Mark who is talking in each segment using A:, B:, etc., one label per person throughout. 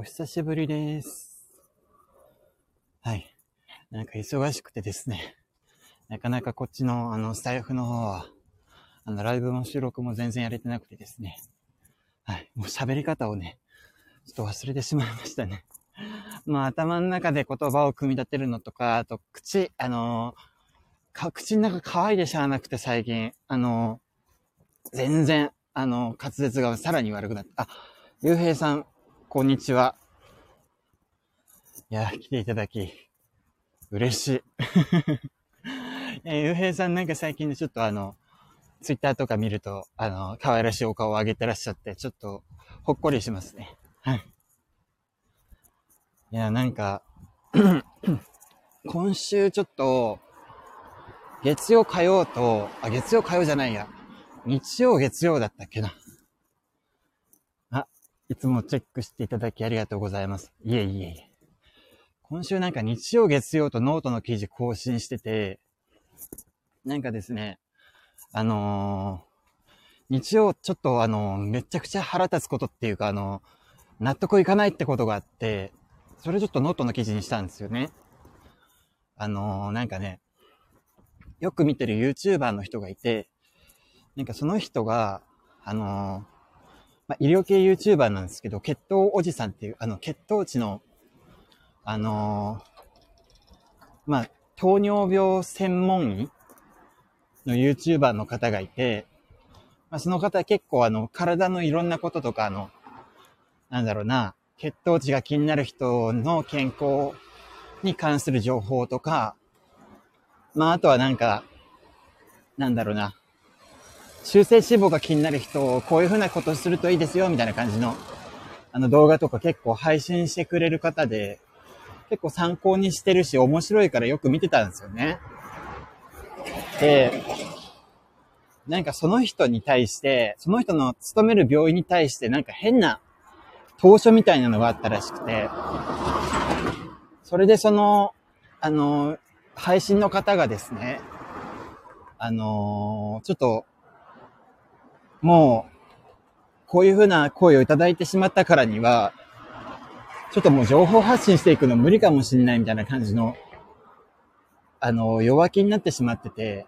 A: お久しぶりです。はい。なんか忙しくてですね。なかなかこっちの、あの、スタイフの方は、あの、ライブも収録も全然やれてなくてですね。はい。もう喋り方をね、ちょっと忘れてしまいましたね。まあ、頭の中で言葉を組み立てるのとか、あと、口、あのか、口の中乾いてしゃあなくて最近、あの全然、あの滑舌がさらに悪くなって、あ、ゆうへいさん、こんにちは。いや、来ていただき、嬉しい。えゆうへいさんなんか最近でちょっとあの、ツイッターとか見ると、あの、可愛らしいお顔を上げてらっしゃって、ちょっと、ほっこりしますね。はい。いや、なんか 今週ちょっと、月曜火曜と、あ、月曜火曜じゃないや。日曜月曜だったっけな。いつもチェックしていただきありがとうございます。いえいえいえ。今週なんか日曜月曜とノートの記事更新してて、なんかですね、あのー、日曜ちょっとあのー、めちゃくちゃ腹立つことっていうかあのー、納得いかないってことがあって、それちょっとノートの記事にしたんですよね。あのなんかね、よく見てる YouTuber の人がいて、なんかその人が、あのまあ、医療系 YouTuber なんですけど、血糖おじさんっていう、あの、血糖値の、あのー、まあ、糖尿病専門医の YouTuber の方がいて、まあ、その方結構あの、体のいろんなこととか、あの、なんだろうな、血糖値が気になる人の健康に関する情報とか、まあ、あとはなんか、なんだろうな、修正脂肪が気になる人を、こういうふうなことするといいですよ、みたいな感じの、あの動画とか結構配信してくれる方で、結構参考にしてるし、面白いからよく見てたんですよね。で、なんかその人に対して、その人の勤める病院に対してなんか変な当初みたいなのがあったらしくて、それでその、あの、配信の方がですね、あのちょっともう、こういうふうな声をいただいてしまったからには、ちょっともう情報発信していくの無理かもしれないみたいな感じの、あの、弱気になってしまってて、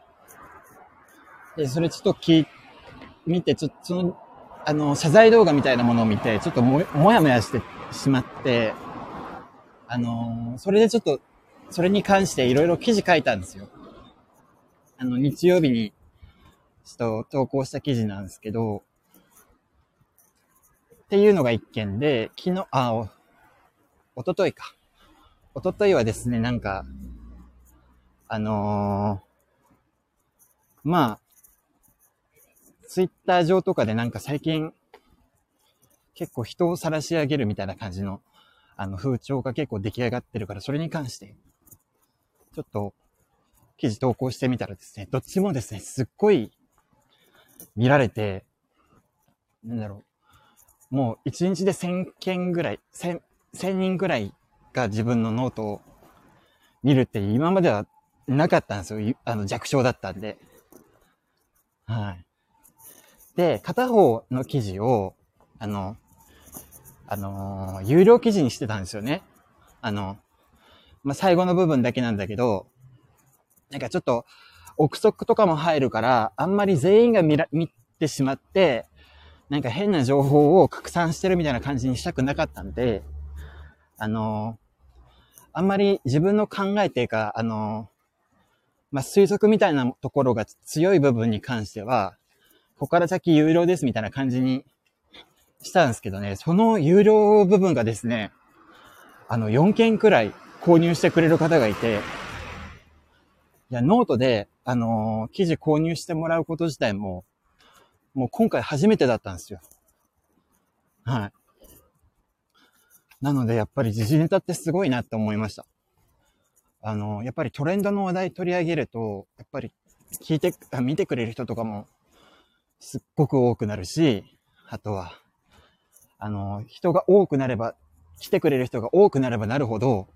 A: で、それちょっと聞、見て、ちょっと、その、あの、謝罪動画みたいなものを見て、ちょっとも、もやもやしてしまって、あの、それでちょっと、それに関していろいろ記事書いたんですよ。あの、日曜日にちょっと投稿した記事なんですけど、っていうのが一件で、昨日、あ、お、おとといか。おとといはですね、なんか、あのー、まあ、ツイッター上とかでなんか最近、結構人を晒し上げるみたいな感じの、あの、風潮が結構出来上がってるから、それに関して、ちょっと、記事投稿してみたらですね、どっちもですね、すっごい見られて、なんだろう。もう一日で1000件ぐらい、1000、1000人ぐらいが自分のノートを見るって今まではなかったんですよ。あの弱小だったんで。はい。で、片方の記事を、あの、あのー、有料記事にしてたんですよね。あの、まあ、最後の部分だけなんだけど、なんかちょっと、憶測とかも入るから、あんまり全員が見ら、見てしまって、なんか変な情報を拡散してるみたいな感じにしたくなかったんで、あの、あんまり自分の考えていうか、あの、まあ、推測みたいなところが強い部分に関しては、ここから先有料ですみたいな感じにしたんですけどね、その有料部分がですね、あの、4件くらい購入してくれる方がいて、いや、ノートで、あのー、記事購入してもらうこと自体も、もう今回初めてだったんですよ。はい。なので、やっぱり時事ネタってすごいなって思いました。あのー、やっぱりトレンドの話題取り上げると、やっぱり聞いて、見てくれる人とかもすっごく多くなるし、あとは、あのー、人が多くなれば、来てくれる人が多くなればなるほど、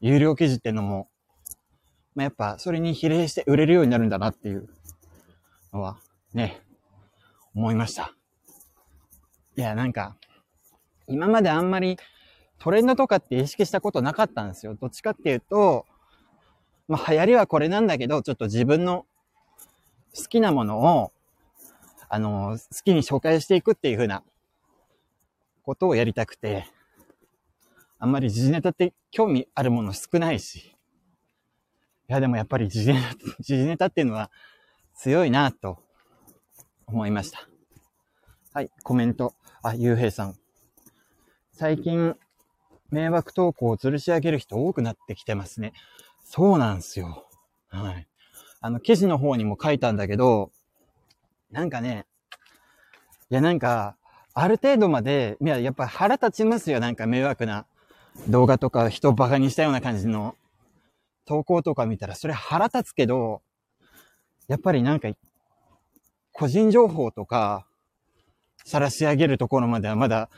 A: 有料記事っていうのもまあ、やっぱそれに比例して売れるようになるんだなっていうのはね、思いました。いや、なんか、今まであんまりトレンドとかって意識したことなかったんですよ。どっちかっていうと、まあ流行りはこれなんだけど、ちょっと自分の好きなものを、あの、好きに紹介していくっていう風なことをやりたくて、あんまり時事ネタって興味あるもの少ないし、いやでもやっぱり時事ネタ、時事ネタっていうのは強いなと思いました。はい、コメント。あ、ゆうへいさん。最近、迷惑投稿を吊るし上げる人多くなってきてますね。そうなんすよ。はい。あの、記事の方にも書いたんだけど、なんかね、いやなんか、ある程度まで、いや、やっぱ腹立ちますよ。なんか迷惑な動画とか人を馬鹿にしたような感じの投稿とか見たら、それ腹立つけど、やっぱりなんか、個人情報とか、晒し上げるところまではまだ、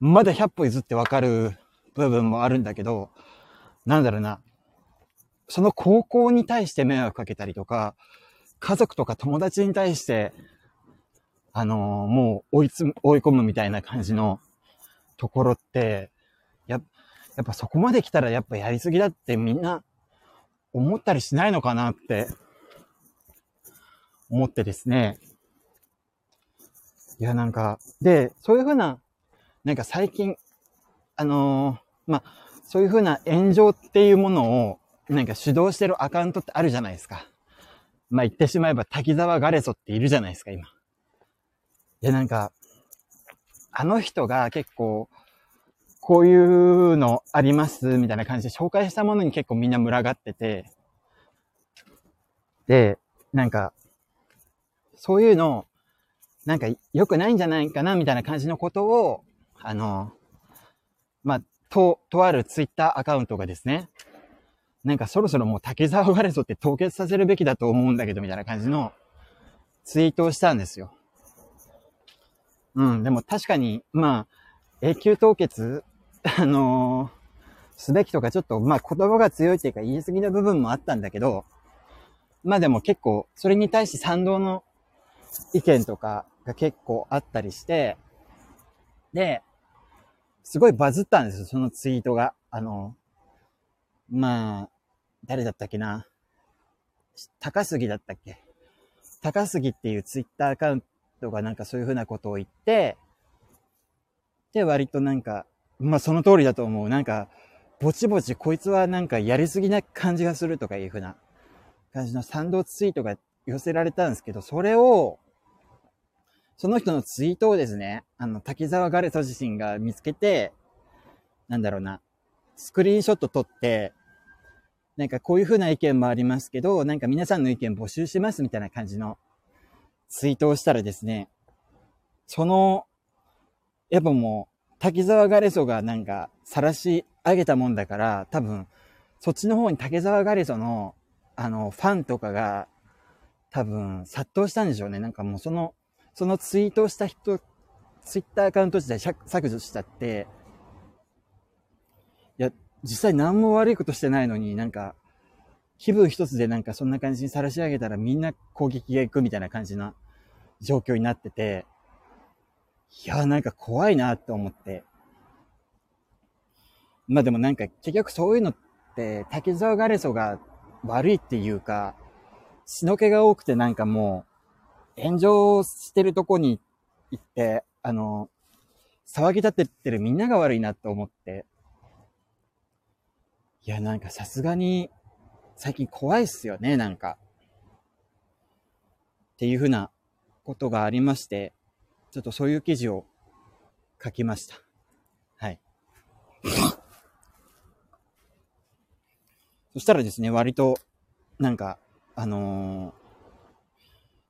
A: まだ100歩譲ってわかる部分もあるんだけど、なんだろうな。その高校に対して迷惑かけたりとか、家族とか友達に対して、あのー、もう追いつ、追い込むみたいな感じのところって、や、やっぱそこまで来たらやっぱやりすぎだってみんな思ったりしないのかなって思ってですね。いや、なんか、で、そういうふうな、なんか最近、あのー、まあ、そういうふうな炎上っていうものを、なんか主導してるアカウントってあるじゃないですか。まあ、言ってしまえば滝沢ガレソっているじゃないですか、今。いや、なんか、あの人が結構、こういうのありますみたいな感じで紹介したものに結構みんな群がってて、で、なんか、そういうの、なんか良くないんじゃないかなみたいな感じのことを、あの、まあ、と、とあるツイッターアカウントがですね、なんかそろそろもう竹沢ガレソって凍結させるべきだと思うんだけど、みたいな感じのツイートをしたんですよ。うん、でも確かに、まあ、永久凍結、あのー、すべきとかちょっと、まあ言葉が強いっていうか言い過ぎな部分もあったんだけど、まあでも結構、それに対して賛同の意見とかが結構あったりして、で、すごいバズったんですよ、そのツイートが。あの、まあ、誰だったっけな。高杉だったっけ高杉っていうツイッターアカウントがなんかそういうふうなことを言って、で、割となんか、まあその通りだと思う。なんか、ぼちぼちこいつはなんかやりすぎな感じがするとかいうふうな感じの賛同ツイートが寄せられたんですけど、それを、その人のツイートをですね、あの、滝沢ガレソ自身が見つけて、なんだろうな、スクリーンショット撮って、なんかこういう風な意見もありますけど、なんか皆さんの意見募集しますみたいな感じのツイートをしたらですね、その、やっぱもう、滝沢ガレソがなんか晒し上げたもんだから、多分、そっちの方に竹沢ガレソの、あの、ファンとかが、多分、殺到したんでしょうね。なんかもうその、そのツイートをした人、ツイッターアカウント自体削除しちゃって、いや、実際何も悪いことしてないのになんか、気分一つでなんかそんな感じに晒し上げたらみんな攻撃が行くみたいな感じな状況になってて、いや、なんか怖いなって思って。まあでもなんか結局そういうのって滝沢ガレソが悪いっていうか、血の気が多くてなんかもう炎上してるとこに行って、あの、騒ぎ立ててるみんなが悪いなって思って。いや、なんかさすがに、最近怖いっすよね、なんか。っていうふうなことがありまして、ちょっとそういう記事を書きました。はい。そしたらですね、割と、なんか、あの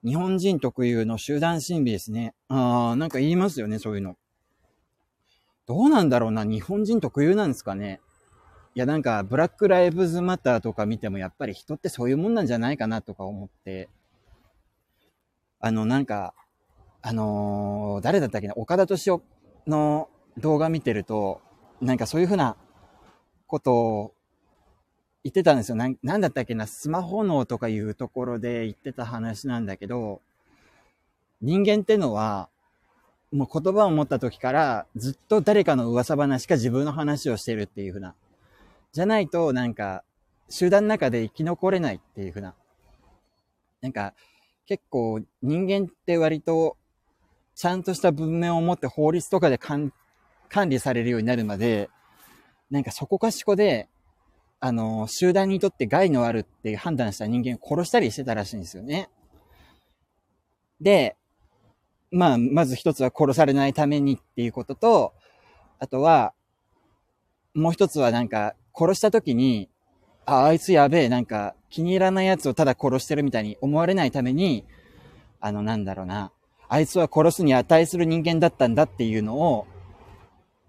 A: ー、日本人特有の集団心理ですね。ああ、なんか言いますよね、そういうの。どうなんだろうな、日本人特有なんですかね。いや、なんか、ブラックライブズマターとか見ても、やっぱり人ってそういうもんなんじゃないかなとか思って、あの、なんか、あのー、誰だったっけな、岡田敏夫の動画見てると、なんかそういうふうなことを言ってたんですよ。ななんだったっけな、スマホ脳とかいうところで言ってた話なんだけど、人間ってのは、もう言葉を持った時からずっと誰かの噂話か自分の話をしてるっていう風な。じゃないとなんか集団の中で生き残れないっていう風な。なんか結構人間って割とちゃんとした文面を持って法律とかで管理されるようになるまで、なんかそこかしこで、あの、集団にとって害のあるって判断した人間を殺したりしてたらしいんですよね。で、まあ、まず一つは殺されないためにっていうことと、あとは、もう一つはなんか、殺した時に、あ、あいつやべえ、なんか、気に入らない奴をただ殺してるみたいに思われないために、あの、なんだろうな、あいつは殺すに値する人間だったんだっていうのを、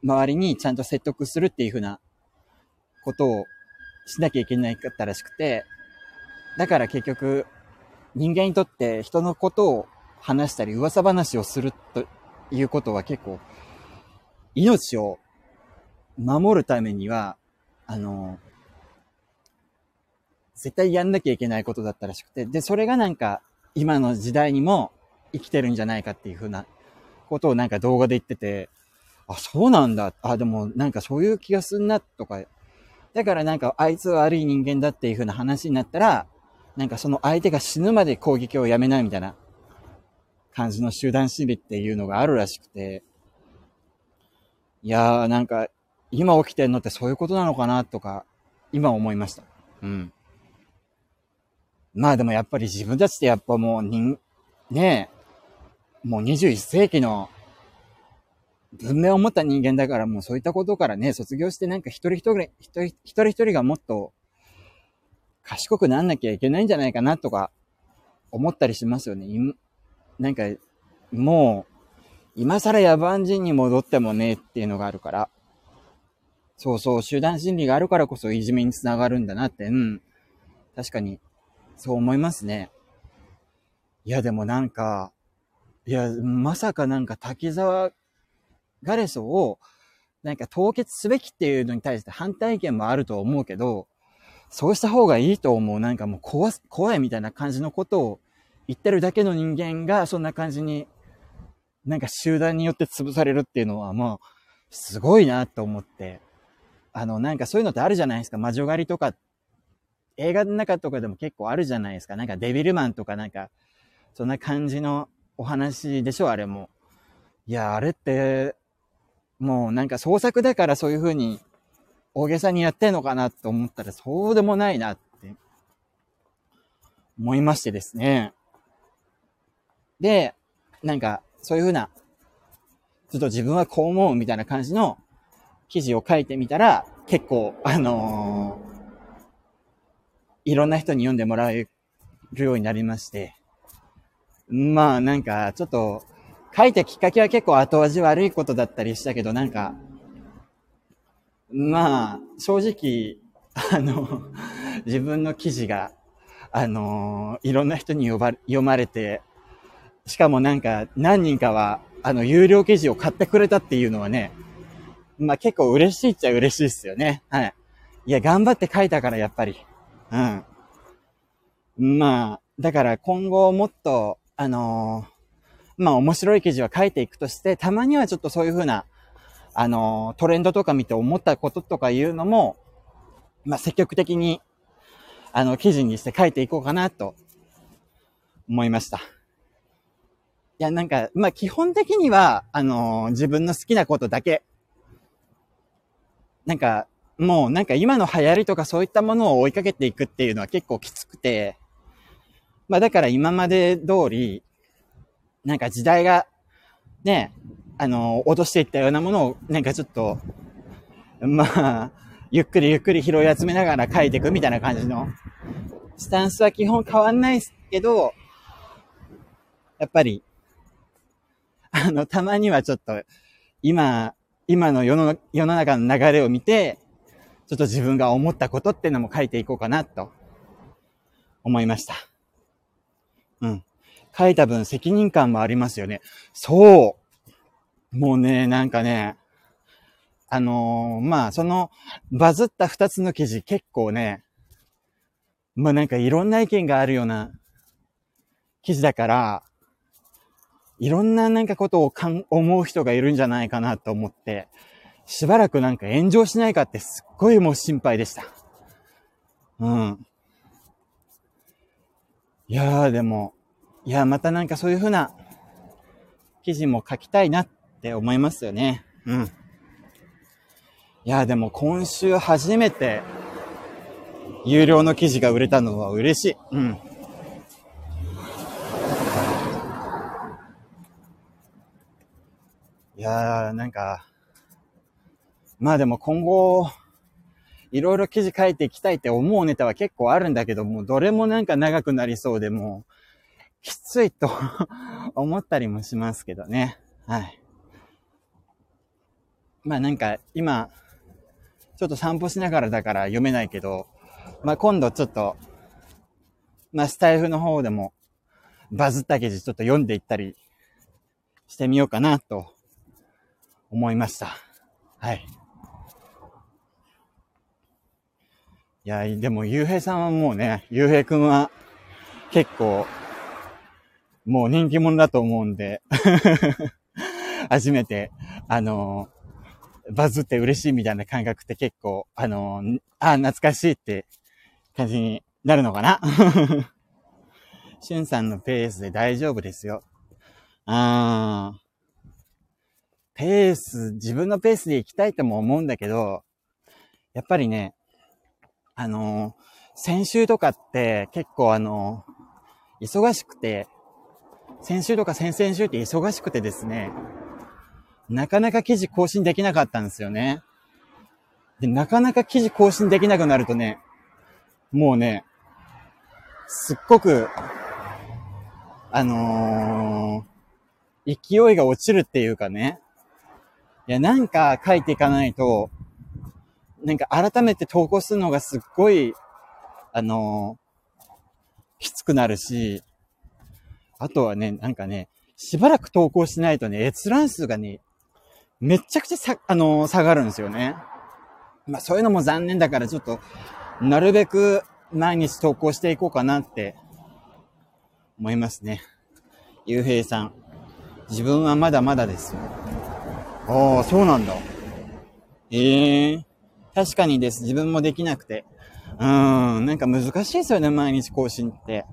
A: 周りにちゃんと説得するっていうふうなことをしなきゃいけないかったらしくて、だから結局、人間にとって人のことを話したり噂話をするということは結構、命を守るためには、あの、絶対やんなきゃいけないことだったらしくて、で、それがなんか、今の時代にも生きてるんじゃないかっていうふうなことをなんか動画で言ってて、あ、そうなんだ。あ、でもなんかそういう気がすんなとか、だからなんかあいつは悪い人間だっていうふうな話になったら、なんかその相手が死ぬまで攻撃をやめないみたいな感じの集団心理っていうのがあるらしくて、いやーなんか今起きてんのってそういうことなのかなとか、今思いました。うん。まあでもやっぱり自分たちってやっぱもう人、ねえ、もう21世紀の文明を持った人間だからもうそういったことからね、卒業してなんか一人一人、一人一人一人がもっと賢くなんなきゃいけないんじゃないかなとか思ったりしますよね。なんか、もう、今更野蛮人に戻ってもねっていうのがあるから。そうそう、集団心理があるからこそいじめにつながるんだなって、うん。確かに、そう思いますね。いや、でもなんか、いや、まさかなんか滝沢ガレソを、なんか凍結すべきっていうのに対して反対意見もあると思うけど、そうした方がいいと思う。なんかもう怖、怖いみたいな感じのことを言ってるだけの人間がそんな感じに、なんか集団によって潰されるっていうのはもう、すごいなと思って。あの、なんかそういうのってあるじゃないですか。魔女狩りとか、映画の中とかでも結構あるじゃないですか。なんかデビルマンとかなんか、そんな感じのお話でしょ、あれも。いや、あれって、もうなんか創作だからそういう風に大げさにやってんのかなと思ったらそうでもないなって思いましてですね。で、なんか、そういうふうな、ちょっと自分はこう思うみたいな感じの記事を書いてみたら、結構、あのー、いろんな人に読んでもらえるようになりまして、まあなんか、ちょっと、書いたきっかけは結構後味悪いことだったりしたけど、なんか、まあ、正直、あの、自分の記事が、あのいろんな人に呼ば読まれて、しかもなんか何人かは、あの、有料記事を買ってくれたっていうのはね、まあ結構嬉しいっちゃ嬉しいっすよね。はい。いや、頑張って書いたからやっぱり。うん。まあ、だから今後もっと、あのー、まあ面白い記事は書いていくとして、たまにはちょっとそういうふうな、あのー、トレンドとか見て思ったこととかいうのも、まあ積極的に、あの、記事にして書いていこうかなと思いました。いや、なんか、まあ、基本的には、あのー、自分の好きなことだけ。なんか、もうなんか今の流行りとかそういったものを追いかけていくっていうのは結構きつくて、まあだから今まで通り、なんか時代が、ね、あのー、脅していったようなものを、なんかちょっと、まあ、ゆっくりゆっくり拾い集めながら書いていくみたいな感じの、スタンスは基本変わんないですけど、やっぱり、あの、たまにはちょっと、今、今の世の世の中の流れを見て、ちょっと自分が思ったことっていうのも書いていこうかなと思いました。うん。書いた分責任感もありますよね。そう。もうね、なんかね、あのー、まあ、その、バズった二つの記事結構ね、まあなんかいろんな意見があるような記事だから、いろんななんかことをかん思う人がいるんじゃないかなと思って、しばらくなんか炎上しないかってすっごいもう心配でした。うん。いやーでも、いやまたなんかそういう風な記事も書きたいなって思いますよね。うん。いやでも今週初めて有料の記事が売れたのは嬉しい。うん。いやー、なんか、まあでも今後、いろいろ記事書いていきたいって思うネタは結構あるんだけども、どれもなんか長くなりそうでもう、きついと 思ったりもしますけどね。はい。まあなんか今、ちょっと散歩しながらだから読めないけど、まあ今度ちょっと、まあスタイフの方でもバズった記事ちょっと読んでいったりしてみようかなと思いました。はい。いや、でも、ゆうへいさんはもうね、ゆうへいくんは結構、もう人気者だと思うんで 初めて、あのバズって嬉しいみたいな感覚って結構、あのあ、懐かしいって感じになるのかな？しゅんさんのペースで大丈夫ですよ。あー。ペース、自分のペースで行きたいとも思うんだけど、やっぱりね、あの、先週とかって結構あの、忙しくて、先週とか先々週って忙しくてですね、なかなか記事更新できなかったんですよね。で、なかなか記事更新できなくなるとね、もうね、すっごく、あのー、勢いが落ちるっていうかね。いや、なんか書いていかないと、なんか改めて投稿するのがすっごい、あのー、きつくなるし、あとはね、なんかね、しばらく投稿しないとね、閲覧数がね、めちゃくちゃさ、あのー、下がるんですよね。まあそういうのも残念だからちょっと、なるべく毎日投稿していこうかなって思いますね。ゆうへいさん。自分はまだまだですよ。ああ、そうなんだ。ええー、確かにです。自分もできなくて。うん、なんか難しいですよね、毎日更新って。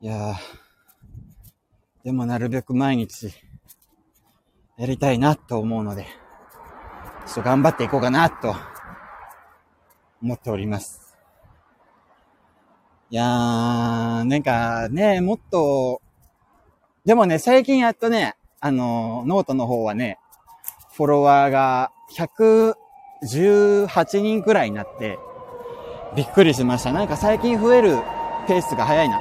A: いや。でもなるべく毎日、やりたいなと思うので、ちょっと頑張っていこうかなと、思っております。いやー、なんかね、もっと、でもね、最近やっとね、あの、ノートの方はね、フォロワーが118人くらいになって、びっくりしました。なんか最近増えるペースが早いな。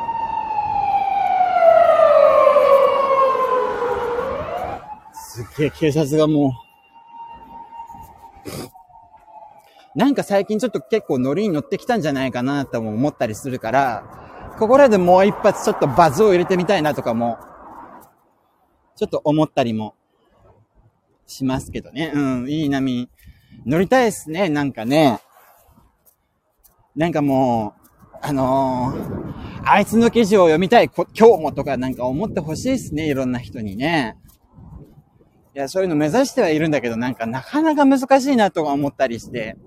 A: すっげえ警察がもう、なんか最近ちょっと結構ノリに乗ってきたんじゃないかなとも思ったりするから、ここらでもう一発ちょっとバズを入れてみたいなとかも、ちょっと思ったりもしますけどね。うん、いい波乗りたいですね、なんかね。なんかもう、あのー、あいつの記事を読みたい、今日もとかなんか思ってほしいですね、いろんな人にね。いや、そういうの目指してはいるんだけど、なんかなかなか難しいなとか思ったりして。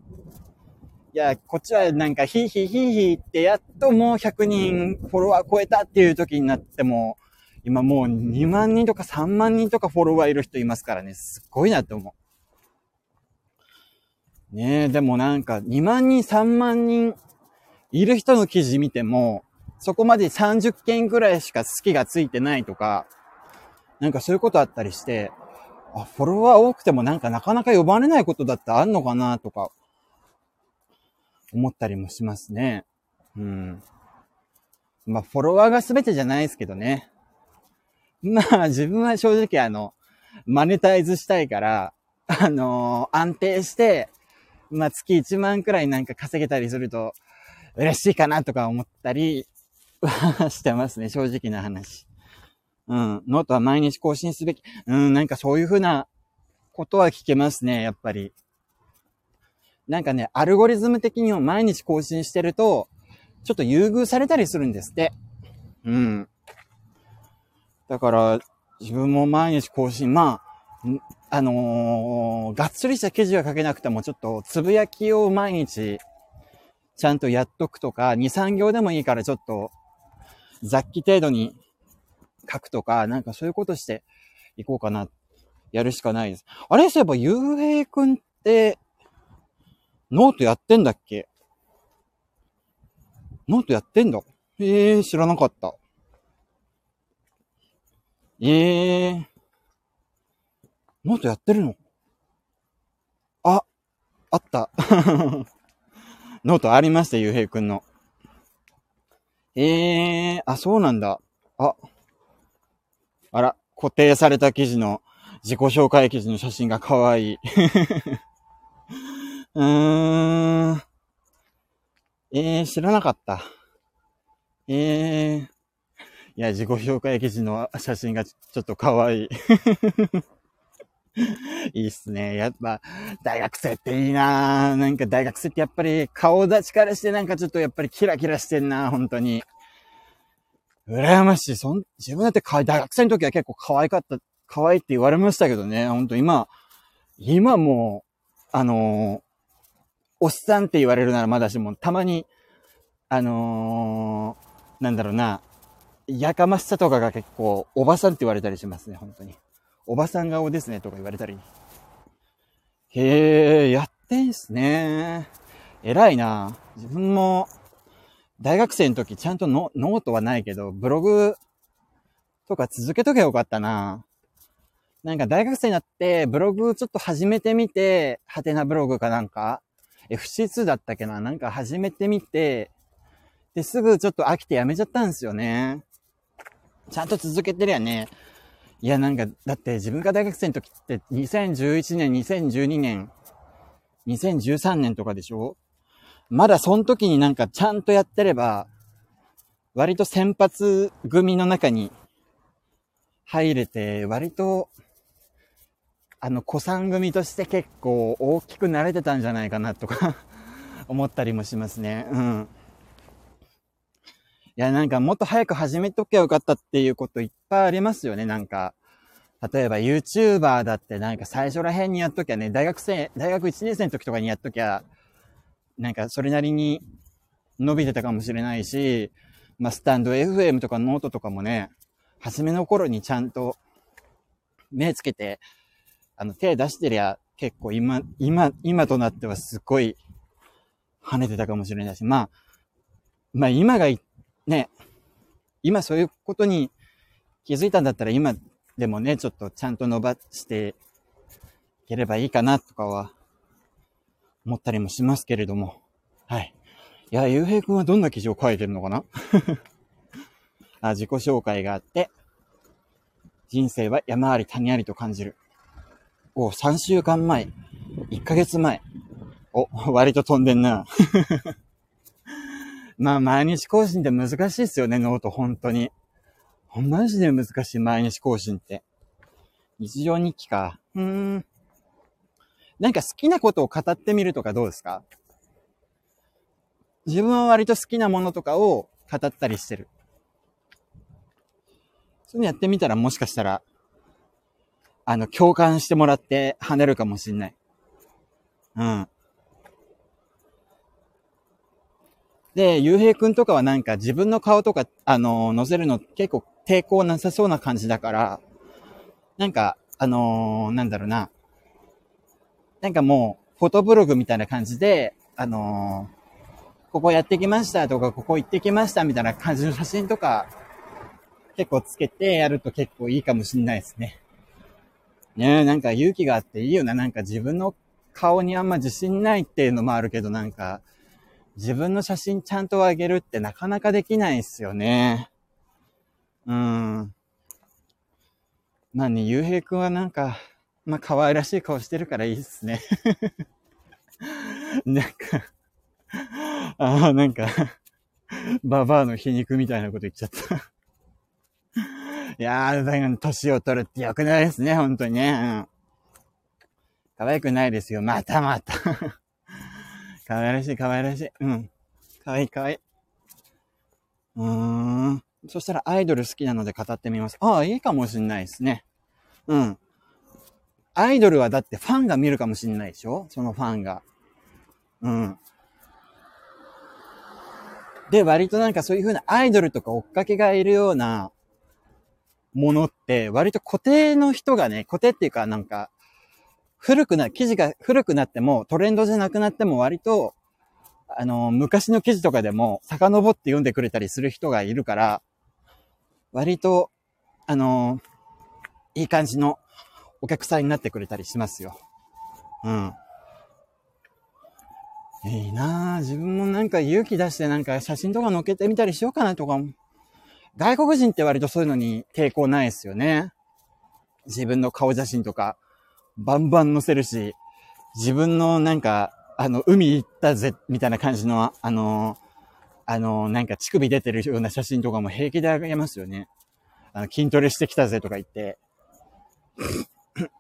A: いや、こっちはなんかヒーヒーヒーヒーってやっともう100人フォロワー超えたっていう時になっても、今もう2万人とか3万人とかフォロワーいる人いますからね、すっごいなって思う。ねえ、でもなんか2万人、3万人いる人の記事見ても、そこまで30件くらいしか好きがついてないとか、なんかそういうことあったりして、あ、フォロワー多くてもなんかなかなか呼ばれないことだってあんのかなとか、思ったりもしますね。うん。まあ、フォロワーが全てじゃないですけどね。まあ自分は正直あの、マネタイズしたいから、あのー、安定して、まあ月1万くらいなんか稼げたりすると嬉しいかなとか思ったり してますね、正直な話。うん。ノートは毎日更新すべき。うん、なんかそういうふうなことは聞けますね、やっぱり。なんかね、アルゴリズム的にも毎日更新してると、ちょっと優遇されたりするんですって。うん。だから、自分も毎日更新、まあ、あのー、がっつりした記事は書けなくても、ちょっと、つぶやきを毎日、ちゃんとやっとくとか、2、3行でもいいからちょっと、雑記程度に書くとか、なんかそういうことしていこうかな。やるしかないです。あれそういえば、ゆうへいくんって、ノートやってんだっけ？ノートやってんだ？ええー、知らなかった。ええー、ノートやってるの？あ、あった。ノートありました、ゆうへいくんの。ええー、あ、そうなんだ。あ、あら、固定された記事の、自己紹介記事の写真が可愛い。うーん。えー、知らなかった。えー。いや、自己紹介記事の写真がちょっと可愛い。いいっすね。やっぱ、大学生っていいななんか大学生ってやっぱり顔立ちからしてなんかちょっとやっぱりキラキラしてんな本当に。羨ましい。そん、自分だって大学生の時は結構可愛かった、可愛いって言われましたけどね。ほんと今、今もう、あのー、おっさんって言われるならまだしも、たまに、あのー、なんだろうな、やかましさとかが結構、おばさんって言われたりしますね、本当に。おばさん顔ですね、とか言われたり。へえ、やってんすね。偉いな。自分も、大学生の時ちゃんとノートはないけど、ブログとか続けとけばよかったな。なんか大学生になってブログちょっと始めてみて、ハテナブログかなんか、FC2 だったっけななんか始めてみて、で、すぐちょっと飽きてやめちゃったんですよね。ちゃんと続けてりゃね、いや、なんか、だって自分が大学生の時って2011年、2012年、2013年とかでしょ？まだその時になんかちゃんとやってれば、割と先発組の中に入れて、割と、あの、子さん組として結構大きくなれてたんじゃないかなとか 思ったりもしますね。うん。いや、なんかもっと早く始めときゃよかったっていうこといっぱいありますよね、なんか。例えば YouTuber だってなんか最初ら辺にやっときゃね、大学生、大学1年生の時とかにやっときゃ、なんかそれなりに伸びてたかもしれないし、まあスタンド FM とかノートとかもね、初めの頃にちゃんと目つけて、あの手出してりゃ結構今、今、今となってはすっごい跳ねてたかもしれないし、まあ、まあ今がね、今そういうことに気づいたんだったら今でもね、ちょっとちゃんと伸ばしていければいいかなとかは思ったりもしますけれども。はい。いや、ゆうへいくんはどんな記事を書いてるのかな？あ自己紹介があって、人生は山あり谷ありと感じる。お、3週間前。1ヶ月前。お、割と飛んでんな。まあ、毎日更新って難しいっすよね、ノート、本当に。マジで難しい、毎日更新って。日常日記か。うーん。なんか好きなことを語ってみるとかどうですか？自分は割と好きなものとかを語ったりしてる。そういうのやってみたらもしかしたら、あの、共感してもらって跳ねるかもしんない。うん。で、ゆうへいくんとかはなんか自分の顔とか、あのー、載せるの結構抵抗なさそうな感じだから、なんか、あのー、なんだろうな。なんかもう、フォトブログみたいな感じで、あのー、ここやってきましたとか、ここ行ってきましたみたいな感じの写真とか、結構つけてやると結構いいかもしんないですね。ねえ、なんか勇気があっていいよな。なんか自分の顔にあんま自信ないっていうのもあるけど、なんか、自分の写真ちゃんとあげるってなかなかできないっすよね。うん。まあね、ゆうへいくんはなんか、まあ可愛らしい顔してるからいいっすね。なんかああ、なんかババアの皮肉みたいなこと言っちゃったいやー、だから年を取るって良くないですね、本当にね。うん。可愛くないですよ。またまた可愛らしい、可愛らしい。うん。可愛い、可愛い。うーん。そしたらアイドル好きなので語ってみます。ああ、いいかもしんないですね。うん。アイドルはだってファンが見るかもしんないでしょ？そのファンが。うん。で、割となんかそういう風なアイドルとか追っかけがいるようなものって、割と固定の人がね、固定っていうかなんか、古くな、記事が古くなっても、トレンドじゃなくなっても割と、あの、昔の記事とかでも遡って読んでくれたりする人がいるから、割と、あの、いい感じのお客さんになってくれたりしますよ。うん。いいなぁ。自分もなんか勇気出してなんか写真とか載っけてみたりしようかなとか。外国人って割とそういうのに抵抗ないですよね。自分の顔写真とか、バンバン載せるし、自分のなんか、あの、海行ったぜ、みたいな感じの、あの、あの、なんか乳首出てるような写真とかも平気であげますよね。あの、筋トレしてきたぜとか言って。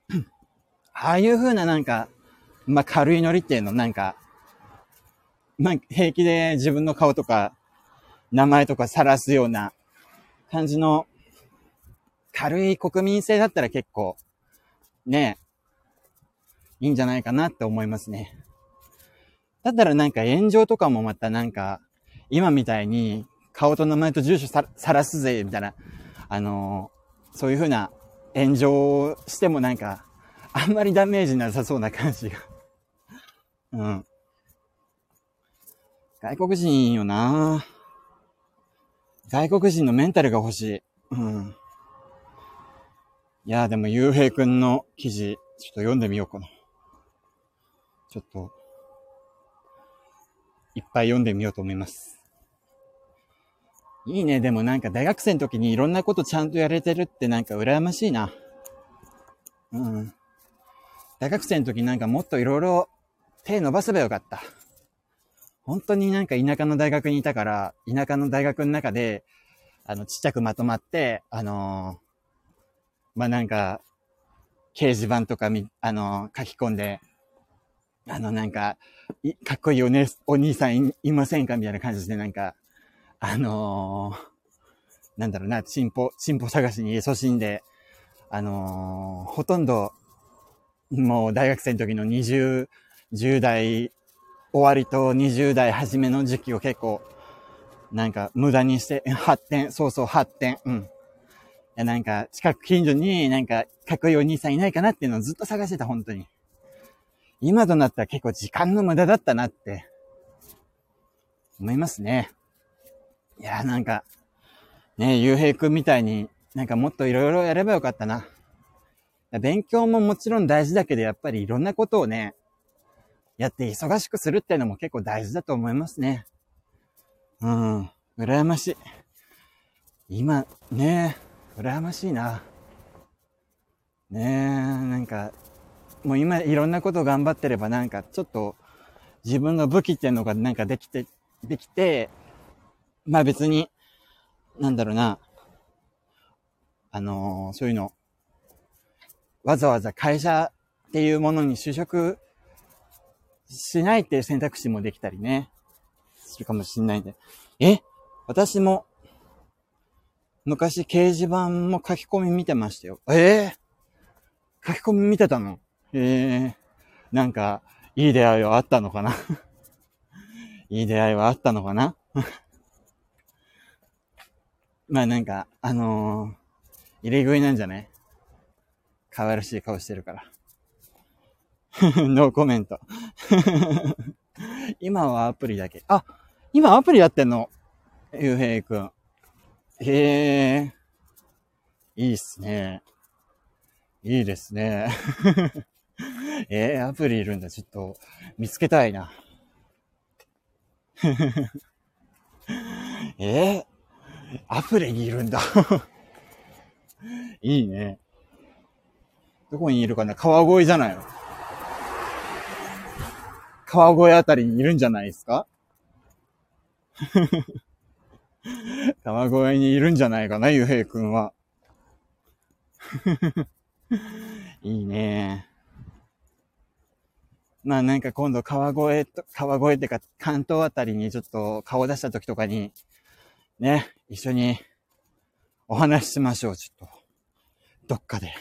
A: ああいう風ななんか、まあ、軽いノリっていうのなんか、まあ、平気で自分の顔とか、名前とか晒すような感じの、軽い国民性だったら結構、ね、いいんじゃないかなって思いますね。だったらなんか炎上とかもまたなんか、今みたいに顔と名前と住所さらすぜ、みたいな、あのー、そういう風な炎上をしてもなんか、あんまりダメージなさそうな感じが。うん。外国人よな外国人のメンタルが欲しい。うん。いやでも、ゆうへいくんの記事、ちょっと読んでみようかな。ちょっと、いっぱい読んでみようと思います。いいね。でもなんか大学生の時にいろんなことちゃんとやれてるってなんか羨ましいな。うん。大学生の時なんかもっといろいろ手伸ばせばよかった。本当になんか田舎の大学にいたから、田舎の大学の中で、あの、ちっちゃくまとまって、あのー、まあ、なんか、掲示板とかみ、あのー、書き込んで、あの、なんか、かっこいいおね、お兄さんいませんか？みたいな感じで、なんか、あのー、なんだろうな、チンポ、チンポ探しに勤しんで、あのほとんど、もう大学生の時の20、10代終わりと20代初めの時期を結構、なんか無駄にして、発展、そうそう発展、うん。いや、なんか近く近所になんかかっこいいお兄さんいないかなっていうのをずっと探してた、本当に。今となったら結構時間の無駄だったなって、思いますね。いや、なんか、ね、ゆうへいくんみたいになんかもっといろいろやればよかったな。勉強ももちろん大事だけど、やっぱりいろんなことをね、やって忙しくするっていうのも結構大事だと思いますね。うん。羨ましい。今、ねえ、羨ましいな。ねえ、なんか、もう今いろんなこと頑張ってればなんかちょっと自分の武器っていうのがなんかできて、できて、まあ別に、なんだろうな、あのー、そういうの、わざわざ会社っていうものに就職しないっていう選択肢もできたりね、するかもしんないんで。え？私も、昔掲示板も書き込み見てましたよ。え？えー、書き込み見てたの？えー、なんか、いい出会いはあったのかな？いい出会いはあったのかな？まあなんか、あのー、入れ食いなんじゃない？可愛らしい顔してるから。ノーコメント。今はアプリだけ。あ、今アプリやってんの？ゆうへいくん。へえ。いいっすね。いいですね。えー、アプリいるんだ。ちょっと、見つけたいな。えー、アプリにいるんだ。いいね。どこにいるかな？川越じゃないの？川越あたりにいるんじゃないですか？川越にいるんじゃないかな、ゆうへいくんは。いいね。まあなんか今度川越と、川越ってか関東あたりにちょっと顔出した時とかに、ね、一緒にお話ししましょう、ちょっと。どっかで。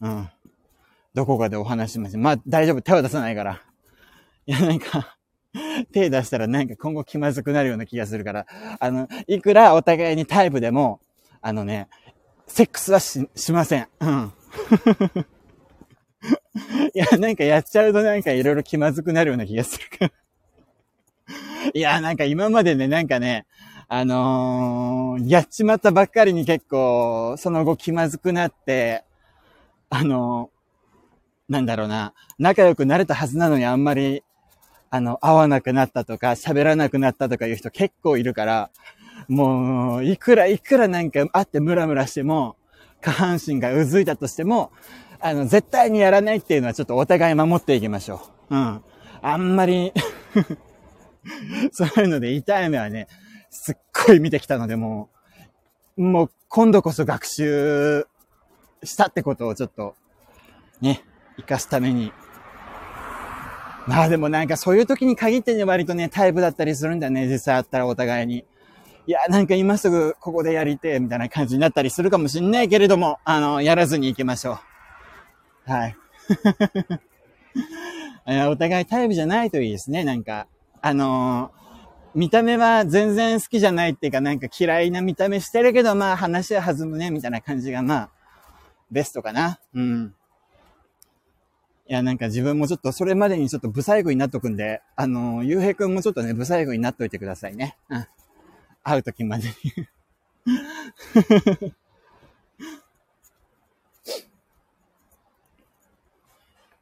A: うん。どこかでお話ししましょう。まあ、大丈夫。手は出さないから。いや、なんか手出したらなんか今後気まずくなるような気がするから、あの、いくらお互いにタイプでも、あのね、セックスはし、しません。うん。いや、なんかやっちゃうとなんかいろいろ気まずくなるような気がするから。いや、なんか今までね、なんかね、あのー、やっちまったばっかりに結構、その後気まずくなって、あのー、なんだろうな、仲良くなれたはずなのにあんまり、あの、会わなくなったとか、喋らなくなったとかいう人結構いるから、もう、いくらいくらなんか会ってムラムラしても、下半身がうずいたとしても、あの、絶対にやらないっていうのはちょっとお互い守っていきましょう。うん。あんまり そういうので痛い目はね、すっごい見てきたので、もう、もう今度こそ学習したってことをちょっと、ね、活かすために。まあでもなんかそういう時に限ってね、割とね、タイプだったりするんだよね、実際あったらお互いに。いや、なんか今すぐここでやりて、みたいな感じになったりするかもしんないけれども、あの、やらずに行きましょう。はい。お互いタイプじゃないといいですね、なんか。あのー、見た目は全然好きじゃないっていうか、なんか嫌いな見た目してるけど、まあ話は弾むね、みたいな感じが、まあ、ベストかな。うん。いや、なんか自分もちょっとそれまでにちょっとブサイクになっとくんで、あのー、ゆうへいくんもちょっとね、ブサイクになっといてくださいね。うん。会うときまでに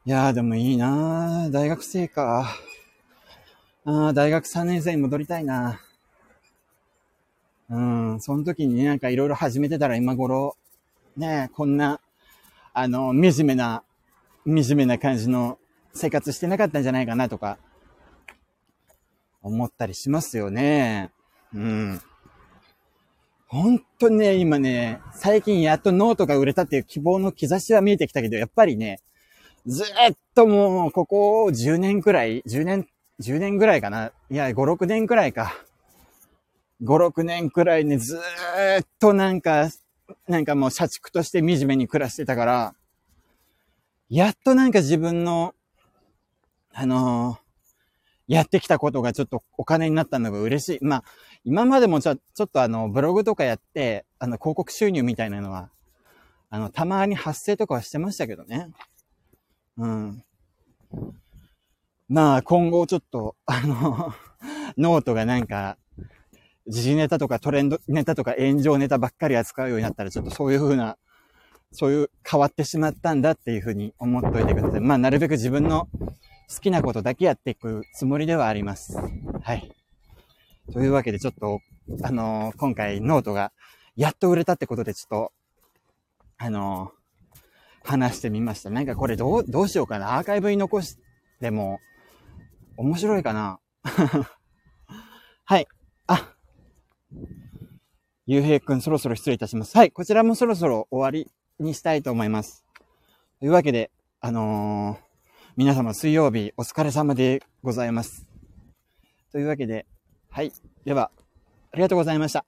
A: いやーでもいいなー大学生か。ああ、大学3年生に戻りたいな。うん、その時にね、なんかいろいろ始めてたら今頃、ねこんな、あの、惨めな、惨めな感じの生活してなかったんじゃないかなとか、思ったりしますよね。うん。本当にね、今ね、最近やっとノートが売れたっていう希望の兆しは見えてきたけど、やっぱりね、ずっともう、ここ10年くらい、10年、10年くらいかな。いや、5、6年くらいか。5、6年くらいね、ずっとなんか、なんかもう社畜として惨めに暮らしてたから、やっとなんか自分の、あのーやってきたことがちょっとお金になったのが嬉しい。まあ、今までもちょ、ちょっとあの、ブログとかやって、あの、広告収入みたいなのは、あの、たまに発生とかはしてましたけどね。うん。まあ、今後ちょっと、あの、ノートがなんか、時事ネタとかトレンドネタとか炎上ネタばっかり扱うようになったら、ちょっとそういう風な、そういう変わってしまったんだっていう風に思っといてください。まあ、なるべく自分の好きなことだけやっていくつもりではあります。はい。というわけでちょっと、あのー、今回ノートがやっと売れたってことでちょっと、あのー、話してみました。なんかこれどう、どうしようかな。アーカイブに残しても面白いかな。はい。あ、ゆうへいくんそろそろ失礼いたします。はい。こちらもそろそろ終わりにしたいと思います。というわけで、あのー皆様水曜日お疲れ様でございます。というわけで、はい。では、ありがとうございました。